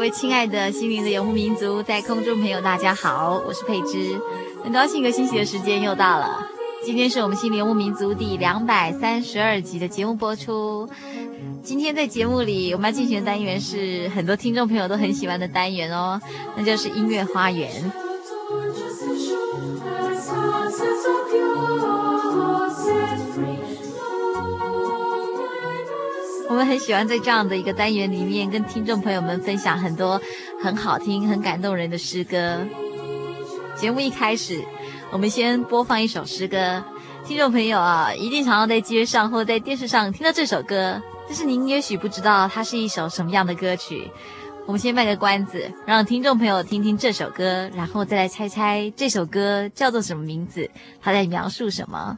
各位亲爱的心灵的游牧民族，在空中朋友，大家好，我是佩芝，很高兴一个星期的时间又到了。今天是我们心灵游牧民族第两百三十二集的节目播出。今天在节目里，我们要进行的单元是很多听众朋友都很喜欢的单元哦，那就是音乐花园。很喜欢在这样的一个单元里面，跟听众朋友们分享很多很好听、很感动人的诗歌。节目一开始，我们先播放一首诗歌。听众朋友啊，一定常常在街上或在电视上听到这首歌，但是您也许不知道它是一首什么样的歌曲。我们先卖个关子，让听众朋友听听这首歌，然后再来猜猜这首歌叫做什么名字，它在描述什么。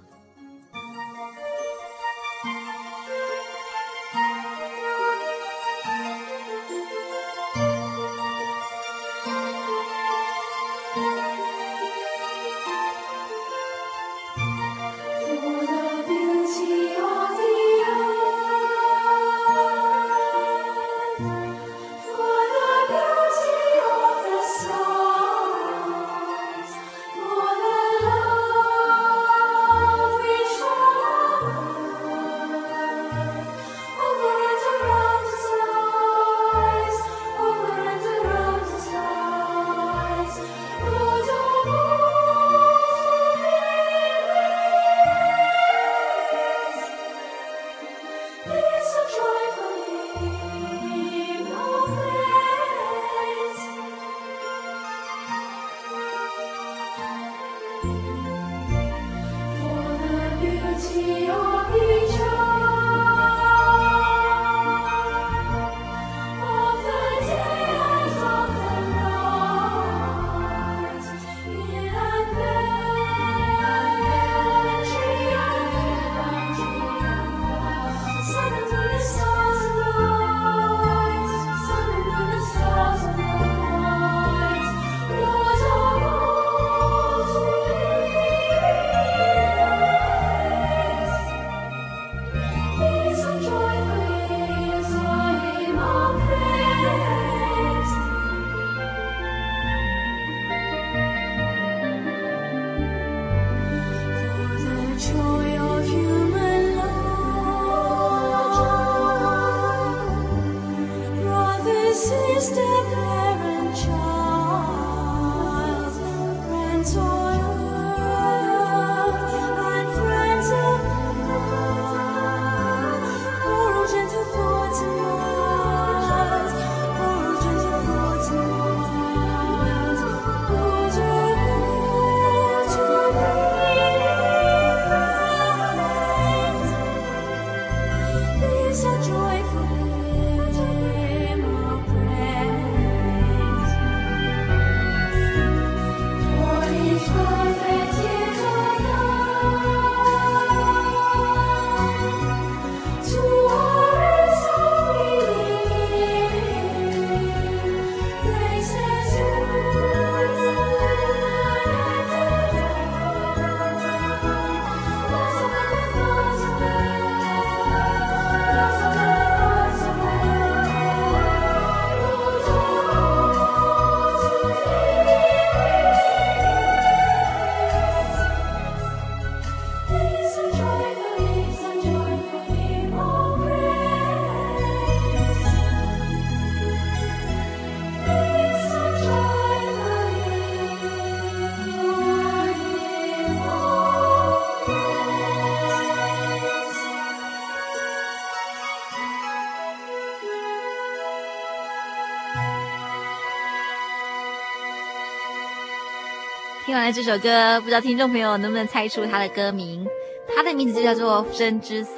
听完了这首歌，不知道听众朋友能不能猜出它的歌名？它的名字就叫做《生之颂》。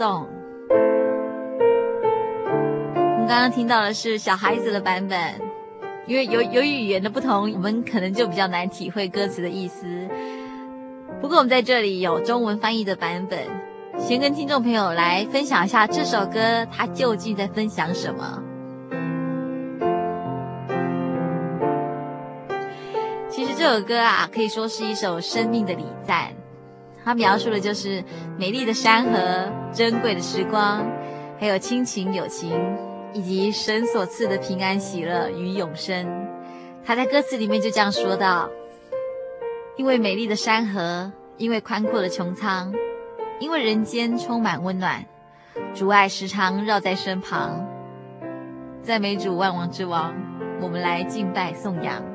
我们刚刚听到的是小孩子的版本，因为由由于语言的不同，我们可能就比较难体会歌词的意思。不过我们在这里有中文翻译的版本，先跟听众朋友来分享一下这首歌，它究竟在分享什么。这首歌啊，可以说是一首生命的礼赞，它描述的就是美丽的山河、珍贵的时光，还有亲情、友情，以及神所赐的平安、喜乐与永生。他在歌词里面就这样说道。因为美丽的山河，因为宽阔的穹苍，因为人间充满温暖，主爱时常绕在身旁。赞美主万王之王，我们来敬拜颂扬。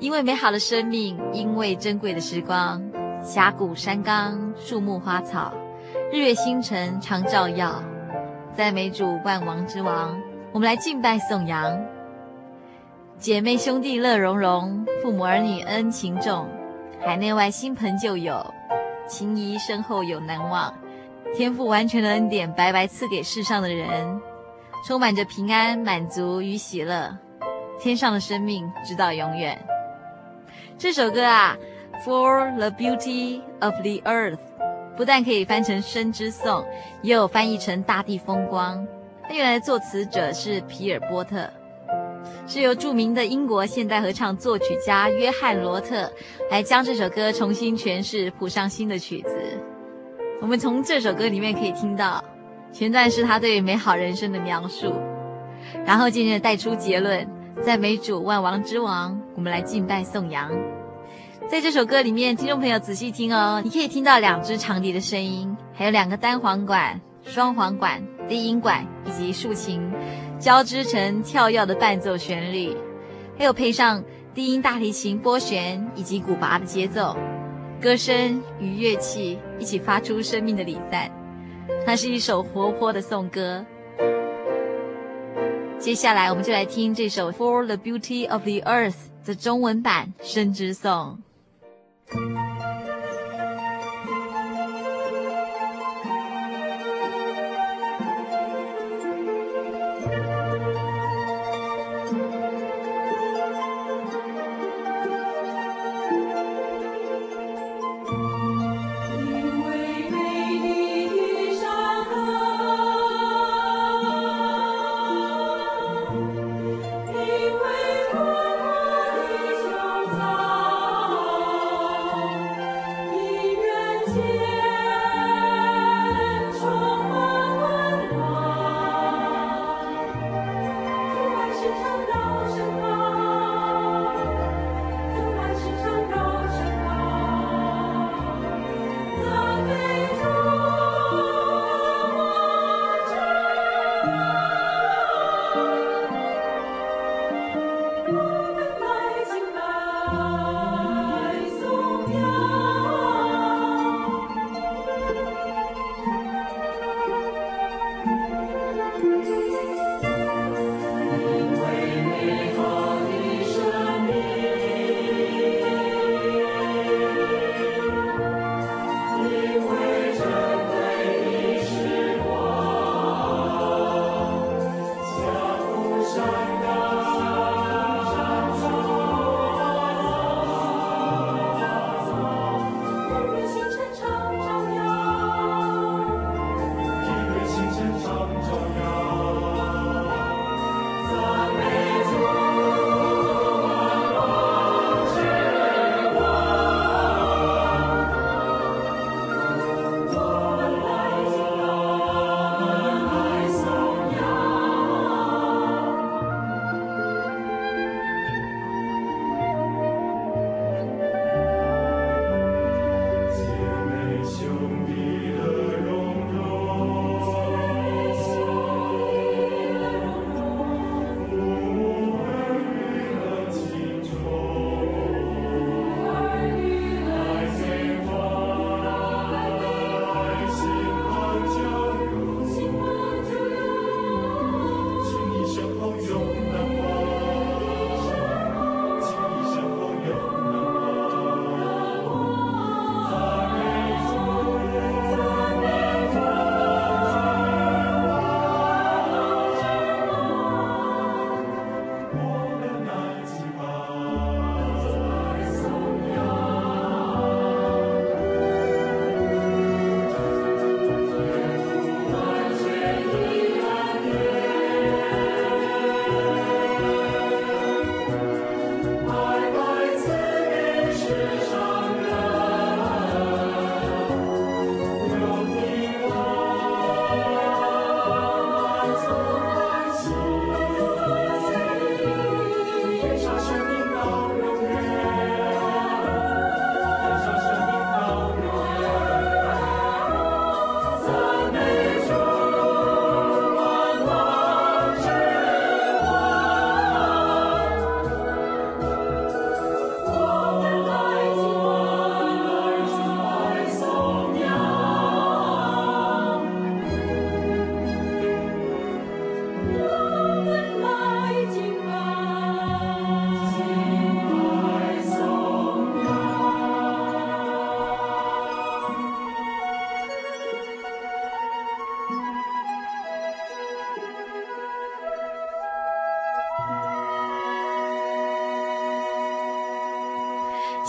因为美好的生命，因为珍贵的时光，峡谷山冈，树木花草，日月星辰常照耀。赞美主万王之王，我们来敬拜颂扬。姐妹兄弟乐融融，父母儿女恩情重，海内外新朋旧友，情谊深厚有难忘。天赋完全的恩典白白赐给世上的人，充满着平安、满足与喜乐，天上的生命直到永远。这首歌啊，For the beauty of the earth，不但可以翻成生之颂，也有翻译成大地风光。它原来作词者是皮尔波特。是由著名的英国现代合唱作曲家约翰罗特来将这首歌重新诠释，谱上新的曲子。我们从这首歌里面可以听到，前段是他对美好人生的描述，然后渐渐带出结论：赞美主万王之王，我们来敬拜颂扬。在这首歌里面，听众朋友仔细听哦，你可以听到两只长笛的声音，还有两个单簧管、双簧管、低音管以及竖琴。交织成跳跃的伴奏旋律，还有配上低音大提琴拨弦以及鼓鈸的节奏，歌声与乐器一起发出生命的礼赞。它是一首活泼的颂歌。接下来，我们就来听这首《For the Beauty of the Earth》的中文版《生之颂》。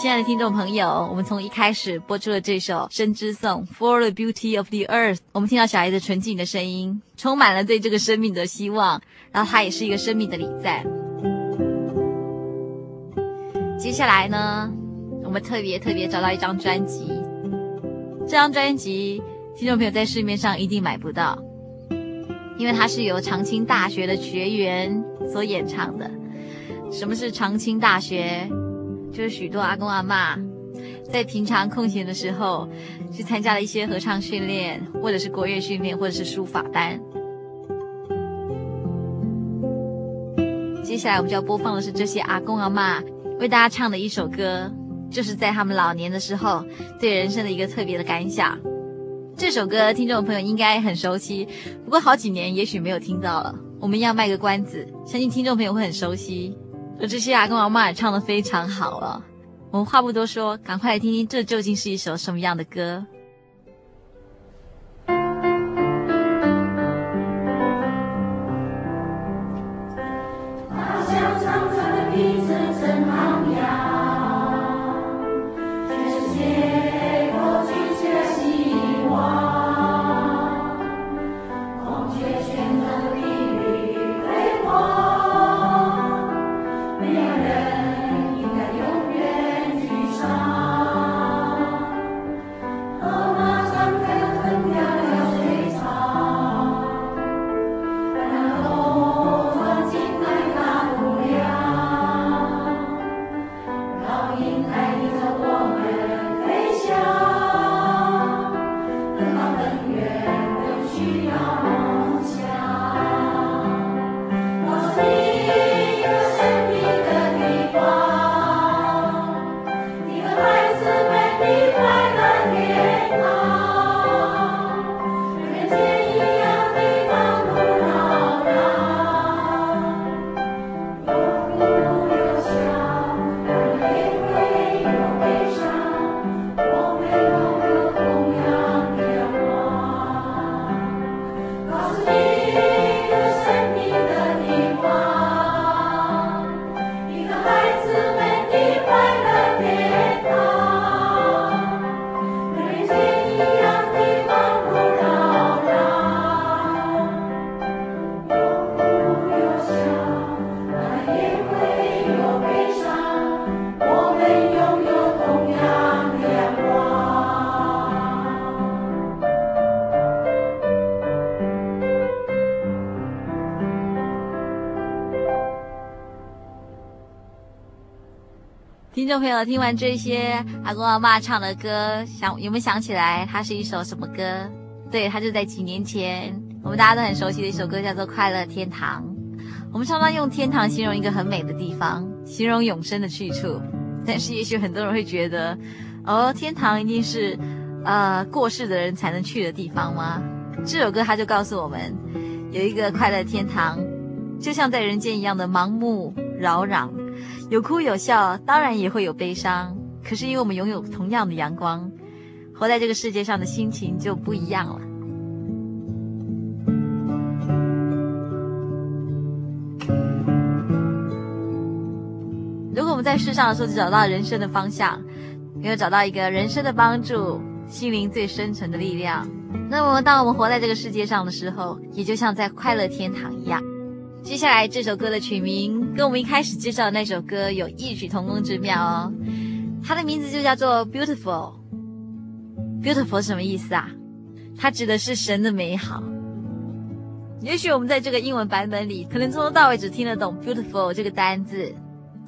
亲爱的听众朋友，我们从一开始播出了这首《生之颂》For the Beauty of the Earth，我们听到小孩子纯净的声音，充满了对这个生命的希望，然后它也是一个生命的礼赞。接下来呢，我们特别特别找到一张专辑，这张专辑听众朋友在市面上一定买不到，因为它是由长青大学的学员所演唱的。什么是长青大学？就是许多阿公阿嬷在平常空闲的时候，去参加了一些合唱训练，或者是国乐训练，或者是书法班。接下来我们就要播放的是这些阿公阿嬷为大家唱的一首歌，就是在他们老年的时候对人生的一个特别的感想。这首歌听众朋友应该很熟悉，不过好几年也许没有听到了。我们要卖个关子，相信听众朋友会很熟悉。而这些阿公阿妈也唱得非常好了，我们话不多说，赶快来听听这究竟是一首什么样的歌。听众朋友，听完这些阿公阿嬷唱的歌，想有没有想起来它是一首什么歌？对，它就在几年前，我们大家都很熟悉的一首歌，叫做《快乐天堂》。我们常常用天堂形容一个很美的地方，形容永生的去处。但是，也许很多人会觉得，哦，天堂一定是呃过世的人才能去的地方吗？这首歌它就告诉我们，有一个快乐天堂，就像在人间一样的盲目扰攘。有哭有笑，当然也会有悲伤。可是因为我们拥有同样的阳光，活在这个世界上的心情就不一样了。如果我们在世上的时候就找到人生的方向，没有找到一个人生的帮助，心灵最深层的力量，那么当我们活在这个世界上的时候，也就像在快乐天堂一样。接下来这首歌的曲名跟我们一开始介绍的那首歌有异曲同工之妙哦，它的名字就叫做 Beautiful。Beautiful 什么意思啊？它指的是神的美好。也许我们在这个英文版本里，可能从头到尾只听得懂 Beautiful 这个单字。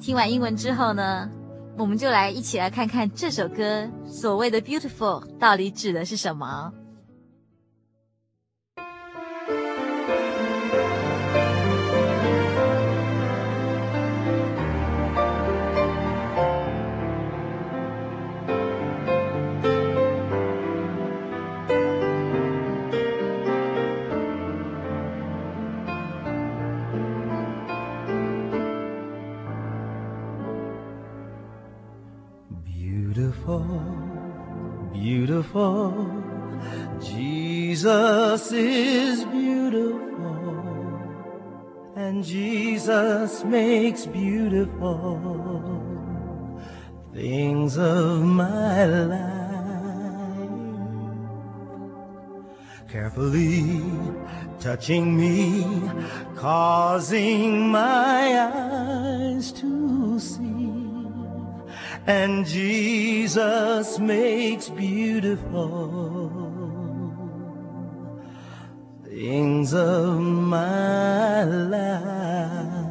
听完英文之后呢，我们就来一起来看看这首歌所谓的 Beautiful 到底指的是什么。beautiful. Jesus is beautiful. And Jesus makes beautiful things of my life. Carefully touching me, causing my eyes to and Jesus makes beautiful things of my life.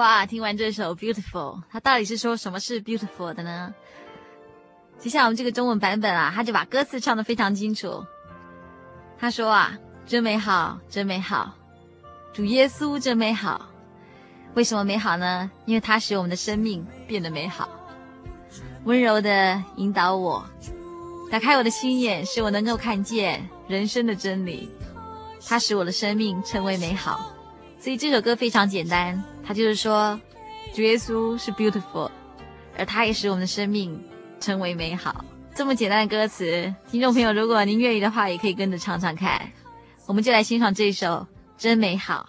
哇，听完这首《Beautiful》，它到底是说什么是 beautiful 的呢？接下来我们这个中文版本啊，他就把歌词唱得非常清楚。他说啊，真美好，真美好，主耶稣真美好。为什么美好呢？因为它使我们的生命变得美好，温柔的引导我，打开我的心眼，使我能够看见人生的真理。它使我的生命成为美好。所以这首歌非常简单，他就是说，主耶稣是 beautiful，而他也使我们的生命成为美好。这么简单的歌词，听众朋友，如果您愿意的话，也可以跟着唱唱看。我们就来欣赏这首《真美好》。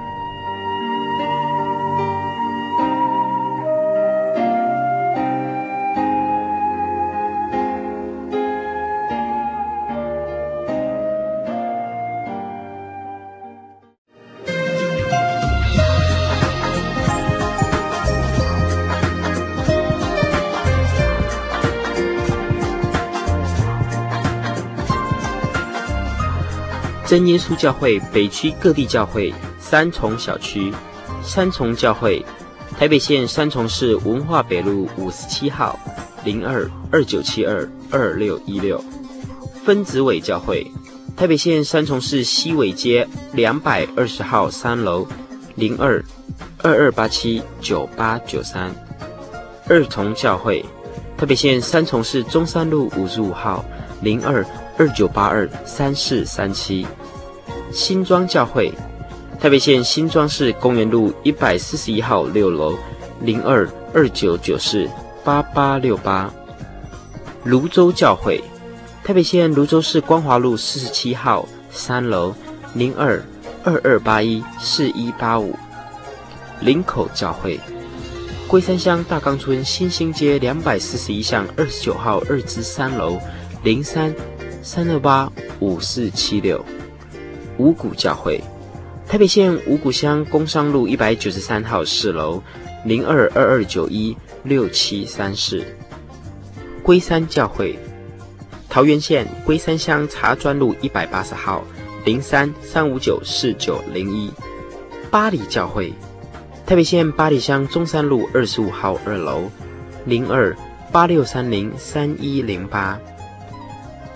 真耶稣教会北区各地教会三重小区，三重教会，台北县三重市文化北路五十七号零二二九七二二六一六，分子尾教会，台北县三重市西尾街两百二十号三楼零二二二八七九八九三，二重教会，台北县三重市中山路五十五号零二二九八二三四三七。新庄教会，台北县新庄市公园路一百四十一号六楼零二二九九四八八六八。泸州教会，台北县泸州市光华路四十七号三楼零二二二八一四一八五。林口教会，龟山乡大冈村新兴街两百四十一巷二十九号二之三楼零三三二八五四七六。五股教会，台北县五股乡工商路一百九十三号四楼零二二二九一六七三四。龟山教会，桃园县龟山乡茶砖路一百八十号零三三五九四九零一。八里教会，台北县八里乡中山路二十五号二楼零二八六三零三一零八。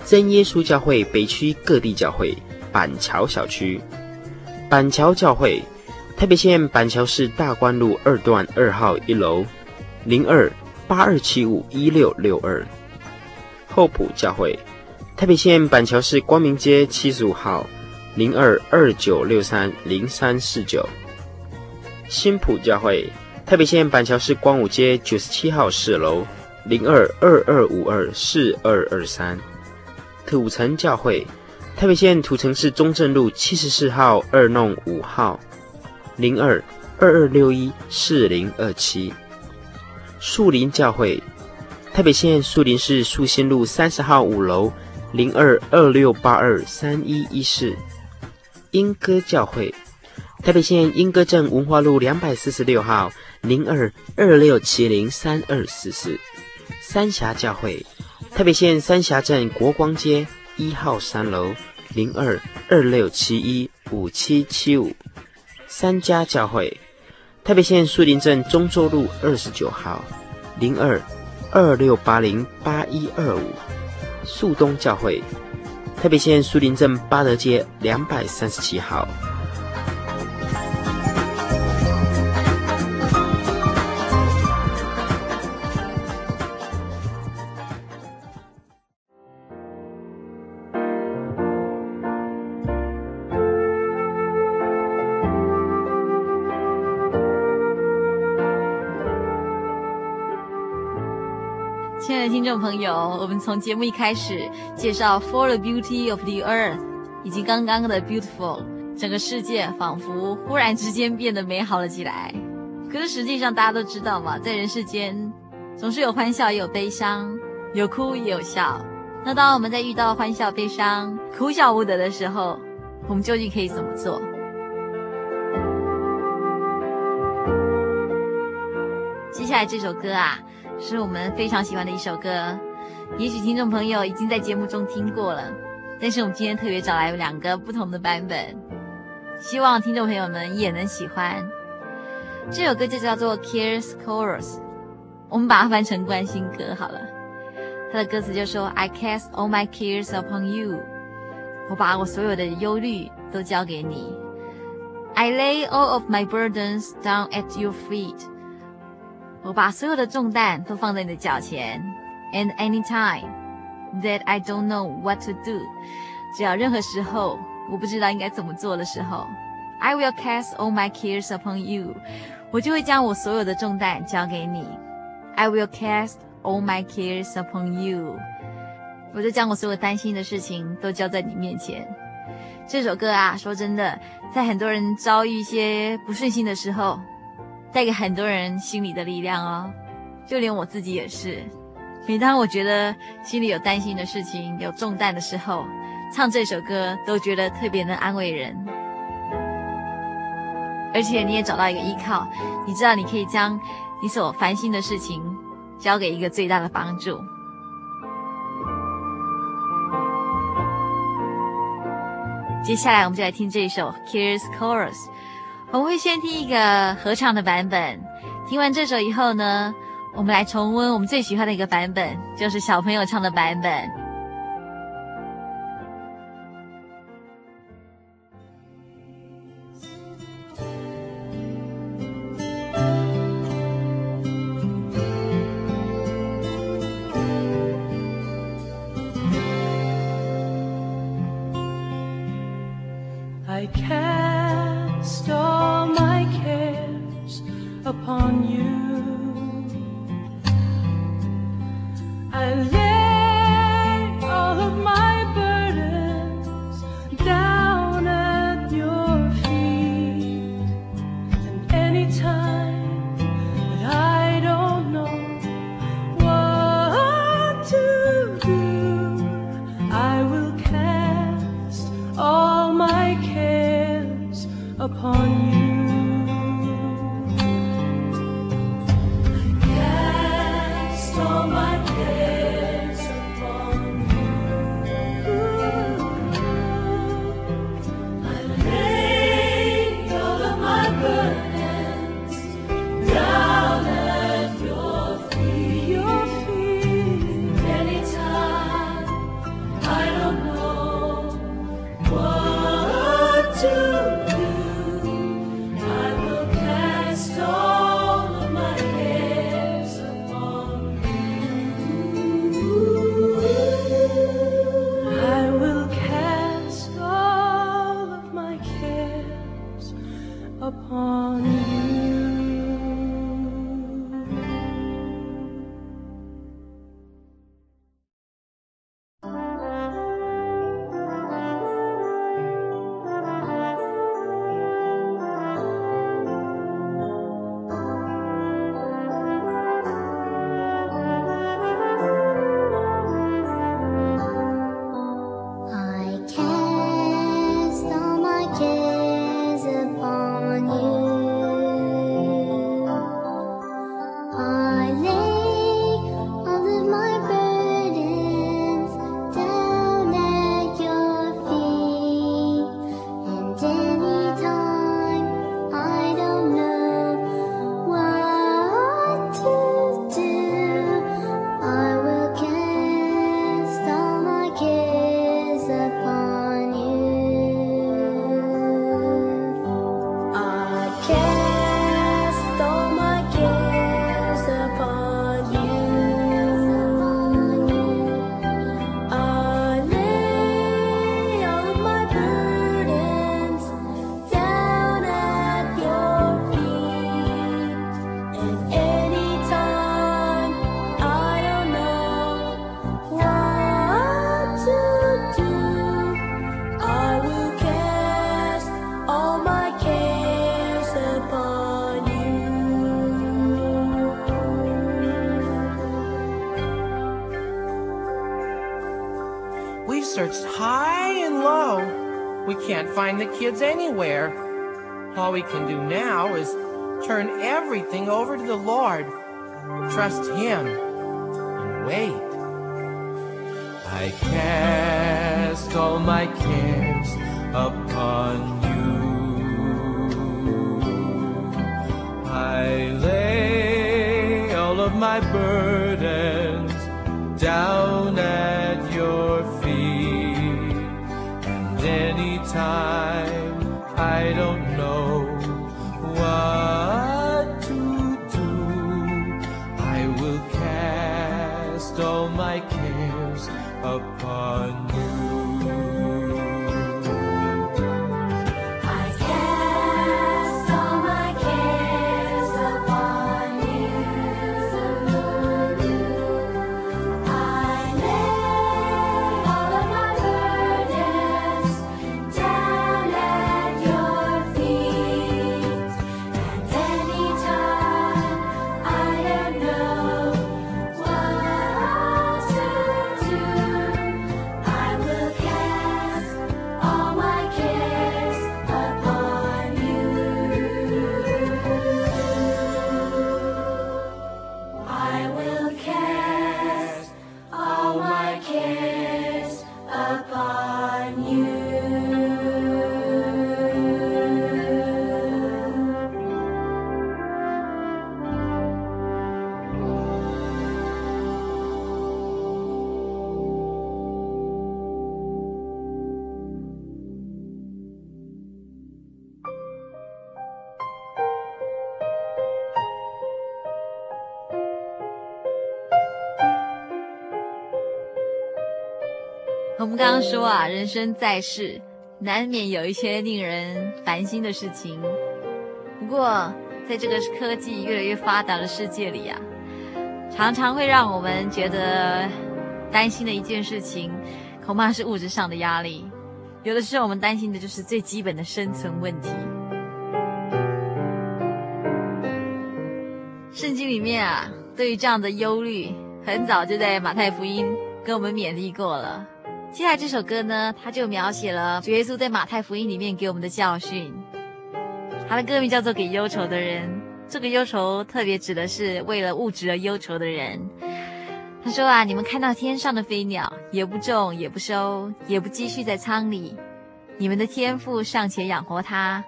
真耶稣教会北区各地教会。板桥小区，板桥教会，台北县板桥市大观路二段二号一楼，零二八二七五一六六二。厚朴教会，台北县板桥市光明街七十五号，零二二九六三零三四九。新埔教会，台北县板桥市光武街九十七号四楼，零二二二五二四二二三。土城教会。台北县土城市中正路七十四号二弄五号，零二二二六一四零二七。树林教会，台北县树林市树新路三十号五楼，零二二六八二三一一四。莺歌教会，台北县莺歌镇文化路两百四十六号，零二二六七零三二四四。三峡教会，台北县三峡镇国光街。一号三楼零二二六七一五七七五，三家教会，台北县树林镇中州路二十九号零二二六八零八一二五，树东教会，台北县树林镇八德街两百三十七号。朋友，我们从节目一开始介绍 For the Beauty of the Earth，以及刚刚的 Beautiful，整个世界仿佛忽然之间变得美好了起来。可是实际上大家都知道嘛，在人世间总是有欢笑也有悲伤，有哭也有笑。那当我们在遇到欢笑、悲伤、哭笑不得的时候，我们究竟可以怎么做？接下来这首歌啊。是我们非常喜欢的一首歌，也许听众朋友已经在节目中听过了，但是我们今天特别找来两个不同的版本，希望听众朋友们也能喜欢。这首歌就叫做《Cares Chorus》，我们把它翻成关心歌好了。它的歌词就说：“I cast all my cares upon you，我把我所有的忧虑都交给你。I lay all of my burdens down at your feet，我把所有的重担都放在你的脚前。And anytime that I don't know what to do，只要任何时候我不知道应该怎么做的时候，I will cast all my cares upon you。”我就会将我所有的重担交给你。I will cast all my cares upon you。我就将我所有担心的事情都交在你面前。这首歌啊，说真的，在很多人遭遇一些不顺心的时候，带给很多人心里的力量哦。就连我自己也是。每当我觉得心里有担心的事情、有重担的时候，唱这首歌都觉得特别能安慰人。而且你也找到一个依靠，你知道你可以将你所烦心的事情交给一个最大的帮助。接下来我们就来听这一首《Cares Chorus》，我们会先听一个合唱的版本。听完这首以后呢，我们来重温我们最喜欢的一个版本，就是小朋友唱的版本 i can stop。upon you. find the kids anywhere. All we can do now is turn everything over to the Lord, trust Him, and wait. I cast all my cares upon you. I lay all of my burdens. 我们刚刚说啊，人生在世，难免有一些令人烦心的事情。不过，在这个科技越来越发达的世界里啊，常常会让我们觉得担心的一件事情，恐怕是物质上的压力。有的时候，我们担心的就是最基本的生存问题。圣经里面啊，对于这样的忧虑，很早就在马太福音跟我们勉励过了。接下来这首歌呢，它就描写了主耶稣在马太福音里面给我们的教训。他的歌名叫做《给忧愁的人》，这个忧愁特别指的是为了物质而忧愁的人。他说啊，你们看到天上的飞鸟，也不种，也不收，也不积蓄在仓里，你们的天赋尚且养活它，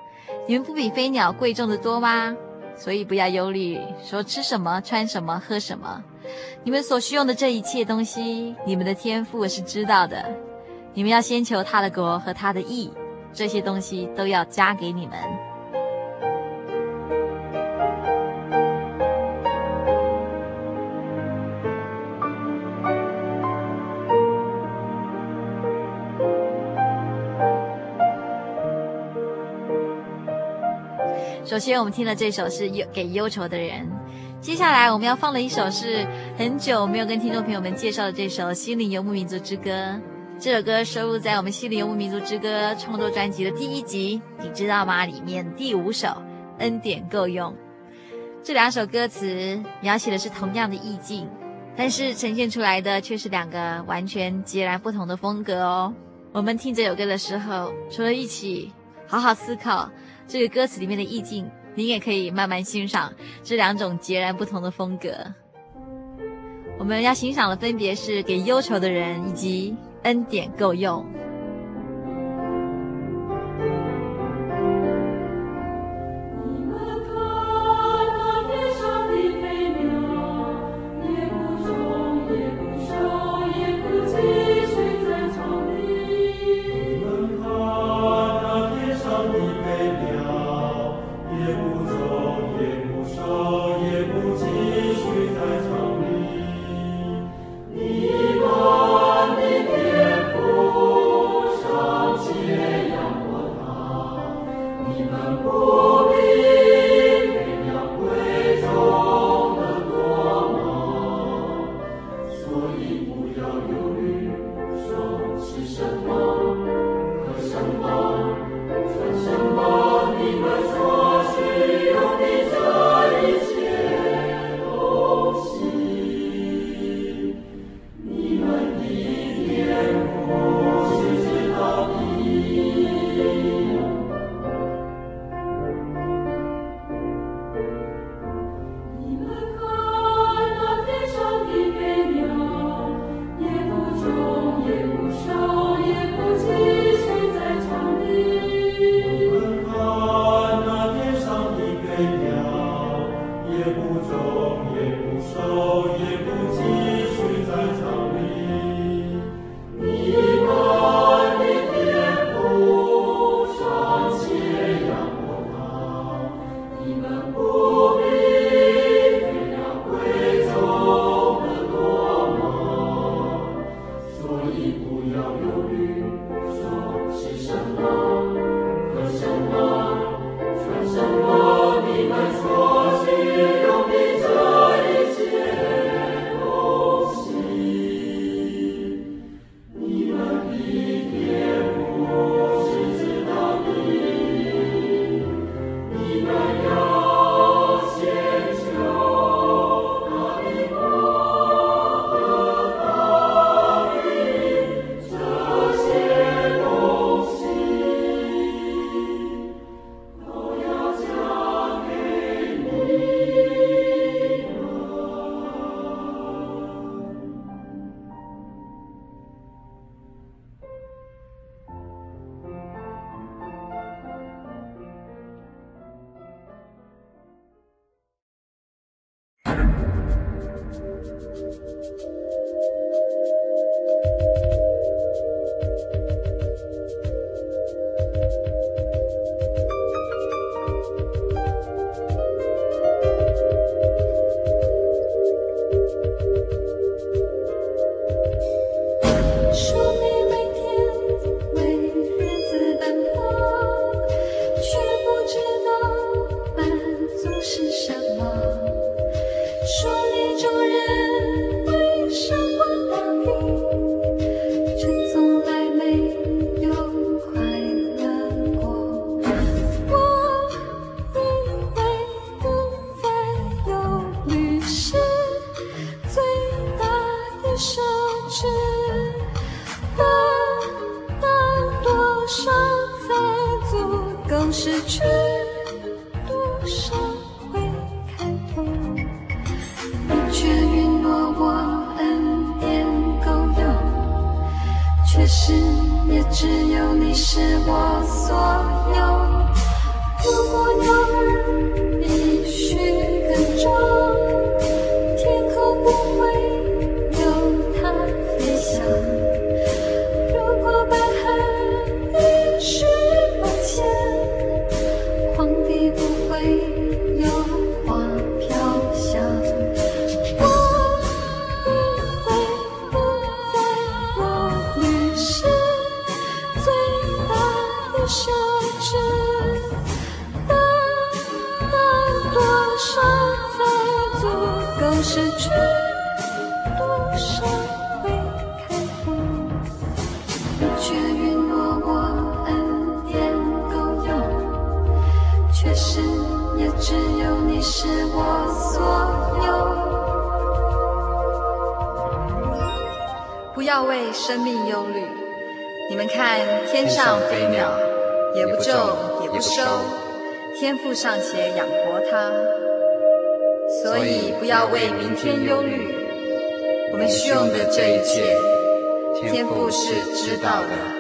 你们不比飞鸟贵重的多吗？所以不要忧虑，说吃什么，穿什么，喝什么。你们所需用的这一切东西，你们的天父是知道的。你们要先求他的国和他的义，这些东西都要加给你们。首先，我们听的这首是忧给忧愁的人。接下来我们要放的一首是很久没有跟听众朋友们介绍的这首《心灵游牧民族之歌》。这首歌收录在我们《心灵游牧民族之歌》创作专辑的第一集，你知道吗？里面第五首《恩典够用》。这两首歌词描写的是同样的意境，但是呈现出来的却是两个完全截然不同的风格哦。我们听这首歌的时候，除了一起好好思考这个歌词里面的意境。您也可以慢慢欣赏这两种截然不同的风格。我们要欣赏的分别是给忧愁的人以及恩典够用。收天赋尚且养活他所以不要为明天忧虑。我们需要的这一切天赋是知道的。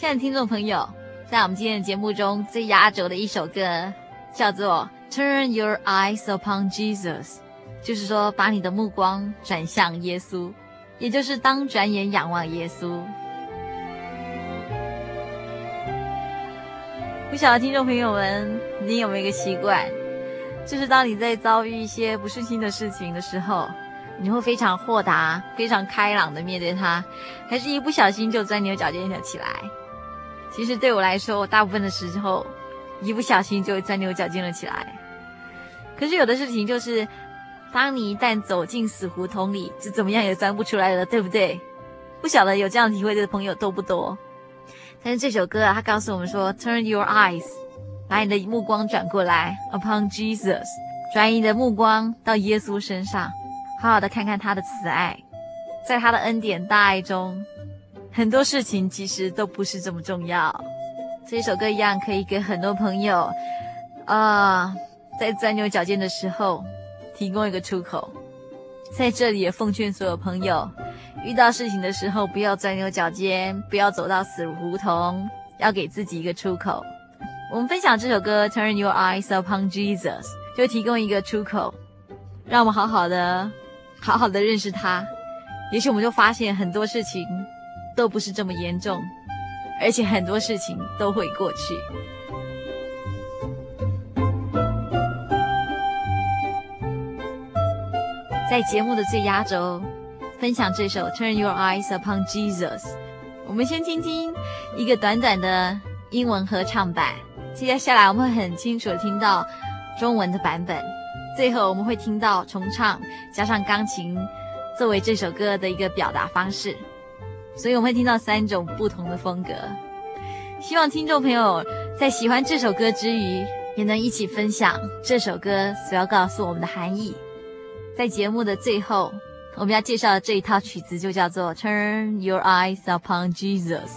亲爱的听众朋友，在我们今天的节目中最压轴的一首歌叫做《Turn Your Eyes Upon Jesus》，就是说把你的目光转向耶稣，也就是当转眼仰望耶稣。不晓得听众朋友们，你有没有一个习惯，就是当你在遭遇一些不顺心的事情的时候，你会非常豁达、非常开朗的面对它，还是一不小心就钻牛角尖的起来？其实对我来说，我大部分的时候，一不小心就会钻牛角尖了起来。可是有的事情就是，当你一旦走进死胡同里，就怎么样也钻不出来了，对不对？不晓得有这样体会的朋友多不多？但是这首歌啊，它告诉我们说：“Turn your eyes，把你的目光转过来，upon Jesus，转移你的目光到耶稣身上，好好的看看他的慈爱，在他的恩典大爱中。”很多事情其实都不是这么重要，这首歌一样可以给很多朋友，啊、在钻牛角尖的时候提供一个出口。在这里也奉劝所有朋友，遇到事情的时候不要钻牛角尖，不要走到死胡同，要给自己一个出口。我们分享这首歌《Turn Your Eyes Upon Jesus》，就提供一个出口，让我们好好的、好好的认识他。也许我们就发现很多事情。都不是这么严重，而且很多事情都会过去。在节目的最压轴，分享这首《Turn Your Eyes Upon Jesus》。我们先听听一个短短的英文合唱版，接下来我们会很清楚的听到中文的版本，最后我们会听到重唱加上钢琴作为这首歌的一个表达方式。所以我们会听到三种不同的风格，希望听众朋友在喜欢这首歌之余，也能一起分享这首歌所要告诉我们的含义。在节目的最后，我们要介绍的这一套曲子就叫做《Turn Your Eyes Upon Jesus》。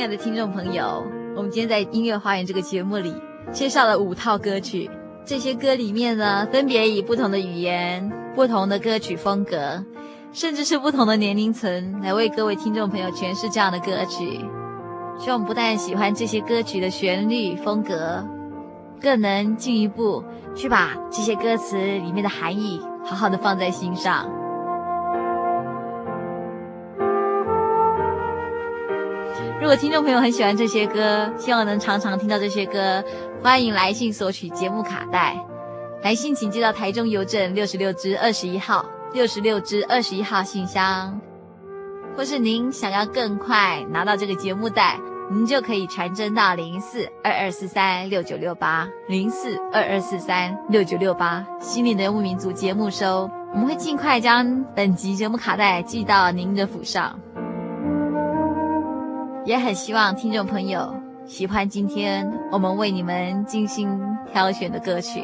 亲爱的听众朋友，我们今天在音乐花园这个节目里介绍了五套歌曲，这些歌里面呢，分别以不同的语言、不同的歌曲风格，甚至是不同的年龄层，来为各位听众朋友诠释这样的歌曲。希望我们不但喜欢这些歌曲的旋律风格，更能进一步去把这些歌词里面的含义好好的放在心上。如果听众朋友很喜欢这些歌，希望能常常听到这些歌，欢迎来信索取节目卡带。来信请寄到台中邮政六十六支二十一号六十六支二十一号信箱，或是您想要更快拿到这个节目带，您就可以传真到零四二二四三六九六八零四二二四三六九六八，心灵的游牧民族节目收，我们会尽快将本集节目卡带寄到您的府上。也很希望听众朋友喜欢今天我们为你们精心挑选的歌曲。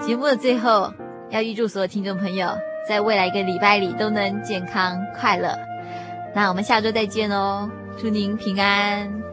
节目的最后，要预祝所有听众朋友在未来一个礼拜里都能健康快乐。那我们下周再见哦，祝您平安。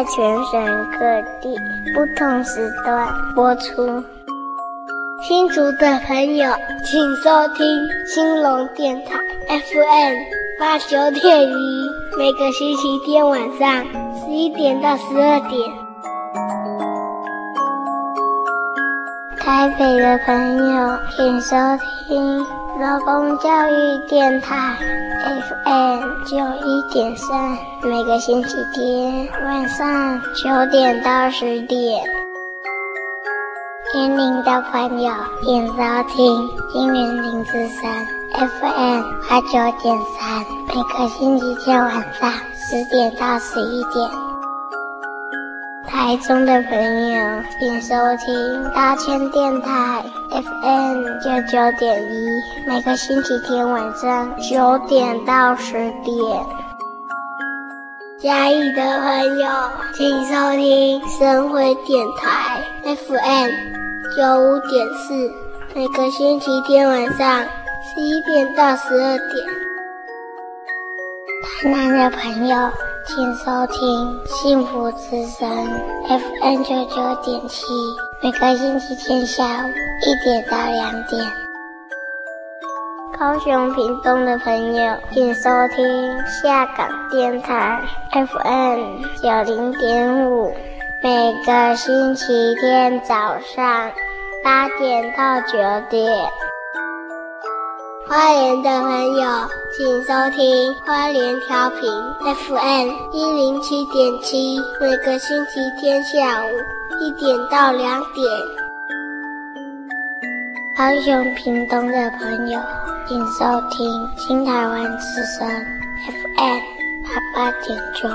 在全省各地不同时段播出。新竹的朋友，请收听青龙电台 FM 八九点一，每个星期天晚上十一点到十二点。台北的朋友，请收听劳工教育电台 FM 九一点三，每个星期天晚上九点到十点。年龄的朋友，请收听金源零四三 FM 八九点三，每个星期天晚上十点到十一点。台中的朋友，请收听大千电台 FM 九九点一，每个星期天晚上九点到十点。嘉义的朋友，请收听深辉电台 FM 九五点四，每个星期天晚上十一点到十二点。台南的朋友。请收听幸福之声 FM 九九点七，每个星期天下午一点到两点。高雄屏东的朋友，请收听下港电台 FM 九零点五，每个星期天早上八点到九点。花莲的朋友，请收听花莲调频 FM 一零七点七，每个星期天下午一点到两点。高雄屏东的朋友，请收听新台湾之声 FM 八八点九，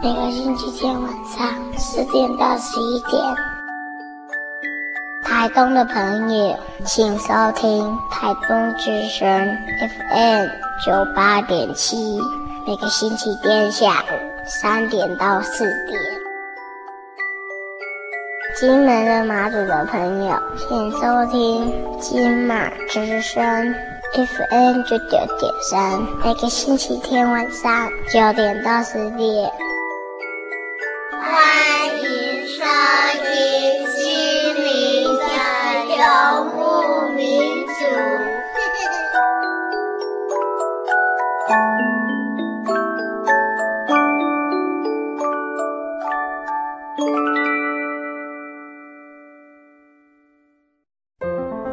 每个星期天晚上十点到十一点。台东的朋友，请收听台东之声 FM 九八点七，每个星期天下午三点到四点。金门的马祖的朋友，请收听金马之声 FM 九九点三，每个星期天晚上九点到十点。